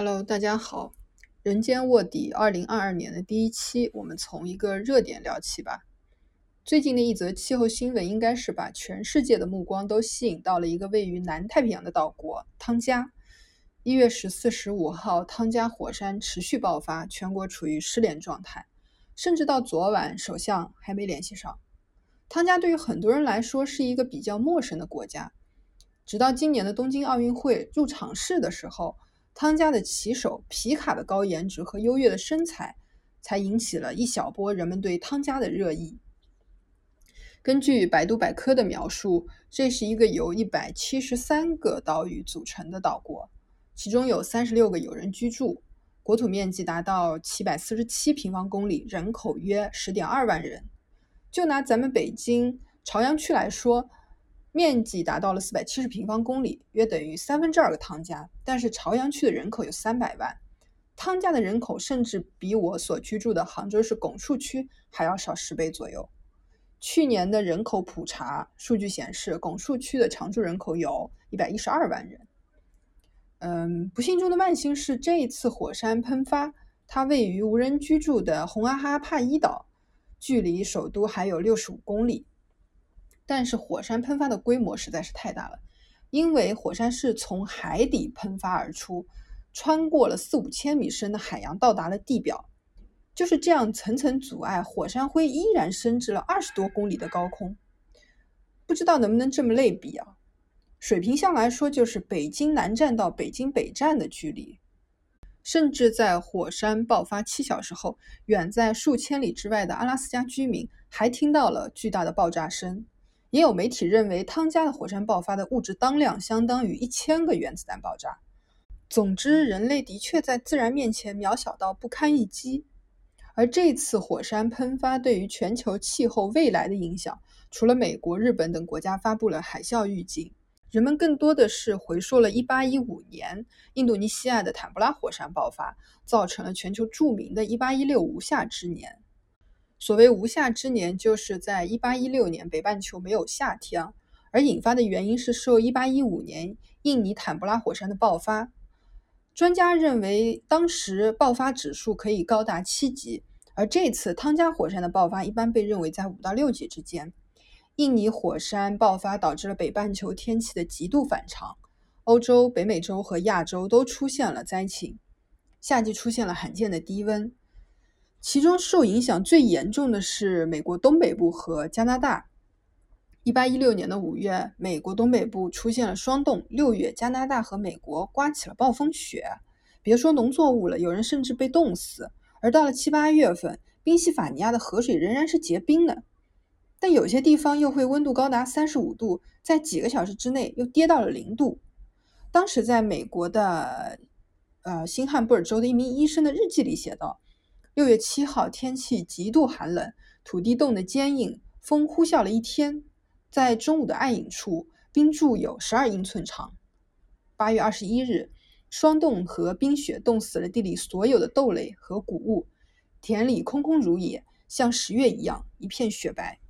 Hello，大家好，人间卧底二零二二年的第一期，我们从一个热点聊起吧。最近的一则气候新闻，应该是把全世界的目光都吸引到了一个位于南太平洋的岛国汤加。一月十四、十五号，汤加火山持续爆发，全国处于失联状态，甚至到昨晚，首相还没联系上。汤加对于很多人来说是一个比较陌生的国家，直到今年的东京奥运会入场式的时候。汤加的骑手皮卡的高颜值和优越的身材，才引起了一小波人们对汤加的热议。根据百度百科的描述，这是一个由一百七十三个岛屿组成的岛国，其中有三十六个有人居住，国土面积达到七百四十七平方公里，人口约十点二万人。就拿咱们北京朝阳区来说。面积达到了四百七十平方公里，约等于三分之二个汤加。但是朝阳区的人口有三百万，汤加的人口甚至比我所居住的杭州市拱墅区还要少十倍左右。去年的人口普查数据显示，拱墅区的常住人口有一百一十二万人。嗯，不幸中的万幸是，这一次火山喷发，它位于无人居住的红阿哈帕伊岛，距离首都还有六十五公里。但是火山喷发的规模实在是太大了，因为火山是从海底喷发而出，穿过了四五千米深的海洋，到达了地表。就是这样层层阻碍，火山灰依然升至了二十多公里的高空。不知道能不能这么类比啊？水平向来说，就是北京南站到北京北站的距离。甚至在火山爆发七小时后，远在数千里之外的阿拉斯加居民还听到了巨大的爆炸声。也有媒体认为，汤加的火山爆发的物质当量相当于一千个原子弹爆炸。总之，人类的确在自然面前渺小到不堪一击。而这次火山喷发对于全球气候未来的影响，除了美国、日本等国家发布了海啸预警，人们更多的是回溯了1815年印度尼西亚的坦布拉火山爆发，造成了全球著名的1816无夏之年。所谓无夏之年，就是在一八一六年北半球没有夏天，而引发的原因是受一八一五年印尼坦布拉火山的爆发。专家认为，当时爆发指数可以高达七级，而这次汤加火山的爆发一般被认为在五到六级之间。印尼火山爆发导致了北半球天气的极度反常，欧洲、北美洲和亚洲都出现了灾情，夏季出现了罕见的低温。其中受影响最严重的是美国东北部和加拿大。一八一六年的五月，美国东北部出现了霜冻；六月，加拿大和美国刮起了暴风雪。别说农作物了，有人甚至被冻死。而到了七八月份，宾夕法尼亚的河水仍然是结冰的，但有些地方又会温度高达三十五度，在几个小时之内又跌到了零度。当时在美国的呃新罕布尔州的一名医生的日记里写道。六月七号，天气极度寒冷，土地冻得坚硬，风呼啸了一天。在中午的暗影处，冰柱有十二英寸长。八月二十一日，霜冻和冰雪冻死了地里所有的豆类和谷物，田里空空如也，像十月一样一片雪白。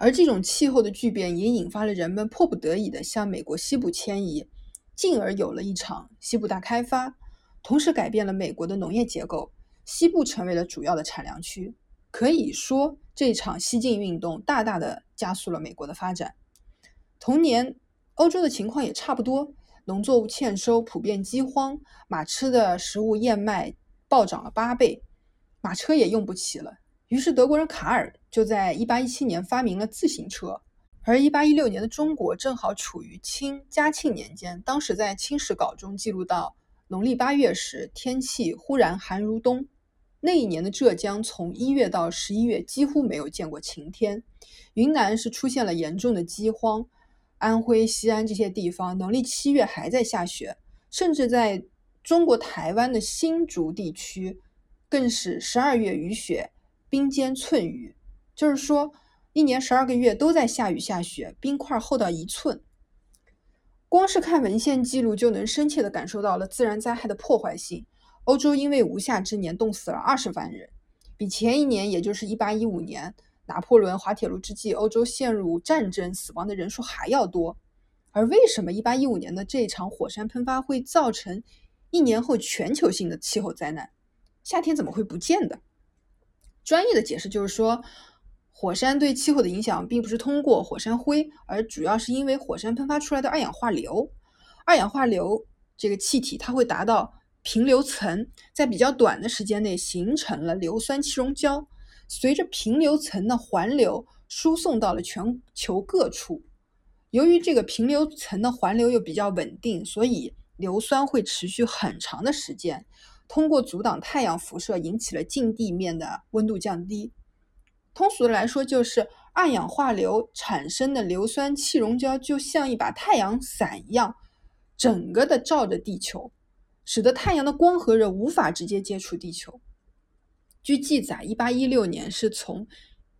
而这种气候的巨变也引发了人们迫不得已的向美国西部迁移，进而有了一场西部大开发，同时改变了美国的农业结构。西部成为了主要的产粮区，可以说这场西进运动大大的加速了美国的发展。同年，欧洲的情况也差不多，农作物欠收，普遍饥荒，马吃的食物燕麦暴涨了八倍，马车也用不起了。于是德国人卡尔就在1817年发明了自行车。而1816年的中国正好处于清嘉庆年间，当时在《清史稿》中记录到，农历八月时，天气忽然寒如冬。那一年的浙江，从一月到十一月几乎没有见过晴天。云南是出现了严重的饥荒，安徽、西安这些地方农历七月还在下雪，甚至在中国台湾的新竹地区，更是十二月雨雪，冰坚寸雨，就是说一年十二个月都在下雨下雪，冰块厚到一寸。光是看文献记录，就能深切地感受到了自然灾害的破坏性。欧洲因为无夏之年冻死了二十万人，比前一年，也就是一八一五年拿破仑滑铁卢之际，欧洲陷入战争死亡的人数还要多。而为什么一八一五年的这场火山喷发会造成一年后全球性的气候灾难，夏天怎么会不见的？专业的解释就是说，火山对气候的影响并不是通过火山灰，而主要是因为火山喷发出来的二氧化硫。二氧化硫这个气体，它会达到平流层，在比较短的时间内形成了硫酸气溶胶，随着平流层的环流输送到了全球各处。由于这个平流层的环流又比较稳定，所以硫酸会持续很长的时间。通过阻挡太阳辐射，引起了近地面的温度降低。通俗的来说，就是二氧化硫产生的硫酸气溶胶就像一把太阳伞一样，整个的照着地球，使得太阳的光和热无法直接接触地球。据记载，一八一六年是从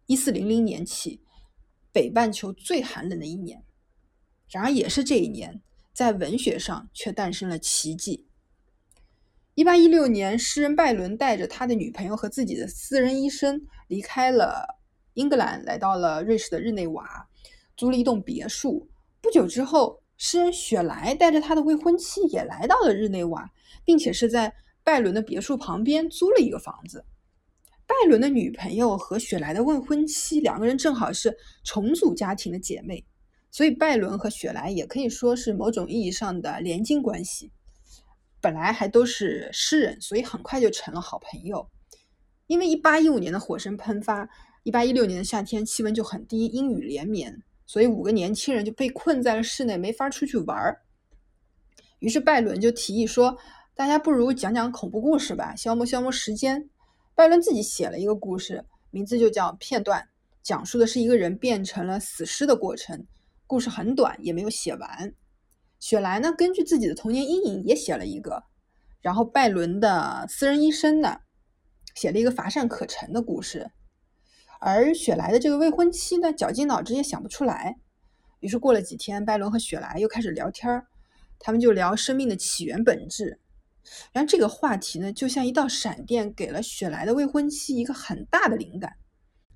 一四零零年起北半球最寒冷的一年。然而，也是这一年，在文学上却诞生了奇迹。一八一六年，诗人拜伦带着他的女朋友和自己的私人医生离开了英格兰，来到了瑞士的日内瓦，租了一栋别墅。不久之后，诗人雪莱带着他的未婚妻也来到了日内瓦，并且是在拜伦的别墅旁边租了一个房子。拜伦的女朋友和雪莱的未婚妻两个人正好是重组家庭的姐妹，所以拜伦和雪莱也可以说是某种意义上的连襟关系。本来还都是诗人，所以很快就成了好朋友。因为一八一五年的火山喷发，一八一六年的夏天气温就很低，阴雨连绵，所以五个年轻人就被困在了室内，没法出去玩儿。于是拜伦就提议说：“大家不如讲讲恐怖故事吧，消磨消磨时间。”拜伦自己写了一个故事，名字就叫《片段》，讲述的是一个人变成了死尸的过程。故事很短，也没有写完。雪莱呢，根据自己的童年阴影也写了一个，然后拜伦的私人医生呢，写了一个乏善可陈的故事，而雪莱的这个未婚妻呢，绞尽脑汁也想不出来。于是过了几天，拜伦和雪莱又开始聊天儿，他们就聊生命的起源本质。然后这个话题呢，就像一道闪电，给了雪莱的未婚妻一个很大的灵感。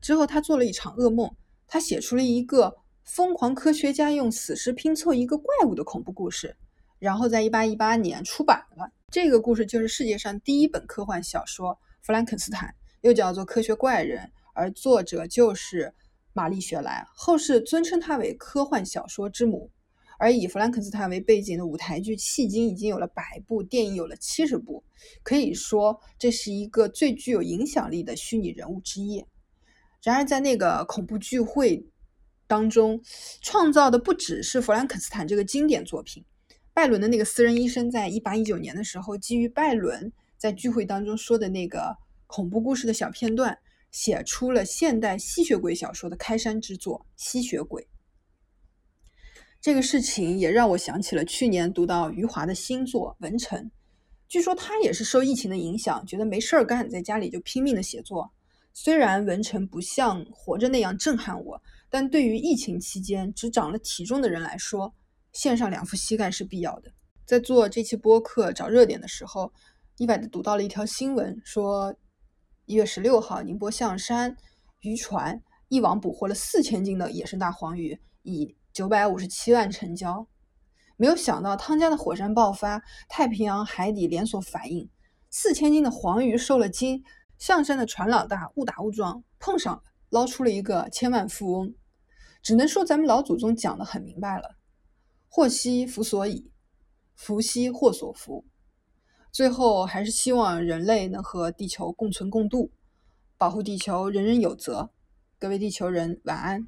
之后他做了一场噩梦，他写出了一个。疯狂科学家用死尸拼凑一个怪物的恐怖故事，然后在一八一八年出版了。这个故事就是世界上第一本科幻小说《弗兰肯斯坦》，又叫做《科学怪人》，而作者就是玛丽·雪莱，后世尊称她为科幻小说之母。而以弗兰肯斯坦为背景的舞台剧迄今已经有了百部，电影有了七十部，可以说这是一个最具有影响力的虚拟人物之一。然而，在那个恐怖聚会。当中创造的不只是《弗兰肯斯坦》这个经典作品，拜伦的那个私人医生，在一八一九年的时候，基于拜伦在聚会当中说的那个恐怖故事的小片段，写出了现代吸血鬼小说的开山之作《吸血鬼》。这个事情也让我想起了去年读到余华的新作《文成》，据说他也是受疫情的影响，觉得没事儿干，在家里就拼命的写作。虽然《文成》不像《活着》那样震撼我。但对于疫情期间只长了体重的人来说，献上两副膝盖是必要的。在做这期播客找热点的时候，意外的读到了一条新闻，说一月十六号，宁波象山渔船一网捕获了四千斤的野生大黄鱼，以九百五十七万成交。没有想到汤加的火山爆发，太平洋海底连锁反应，四千斤的黄鱼受了惊，象山的船老大误打误撞碰上了，捞出了一个千万富翁。只能说咱们老祖宗讲的很明白了，祸兮福所倚，福兮祸所伏。最后还是希望人类能和地球共存共度，保护地球人人有责。各位地球人，晚安。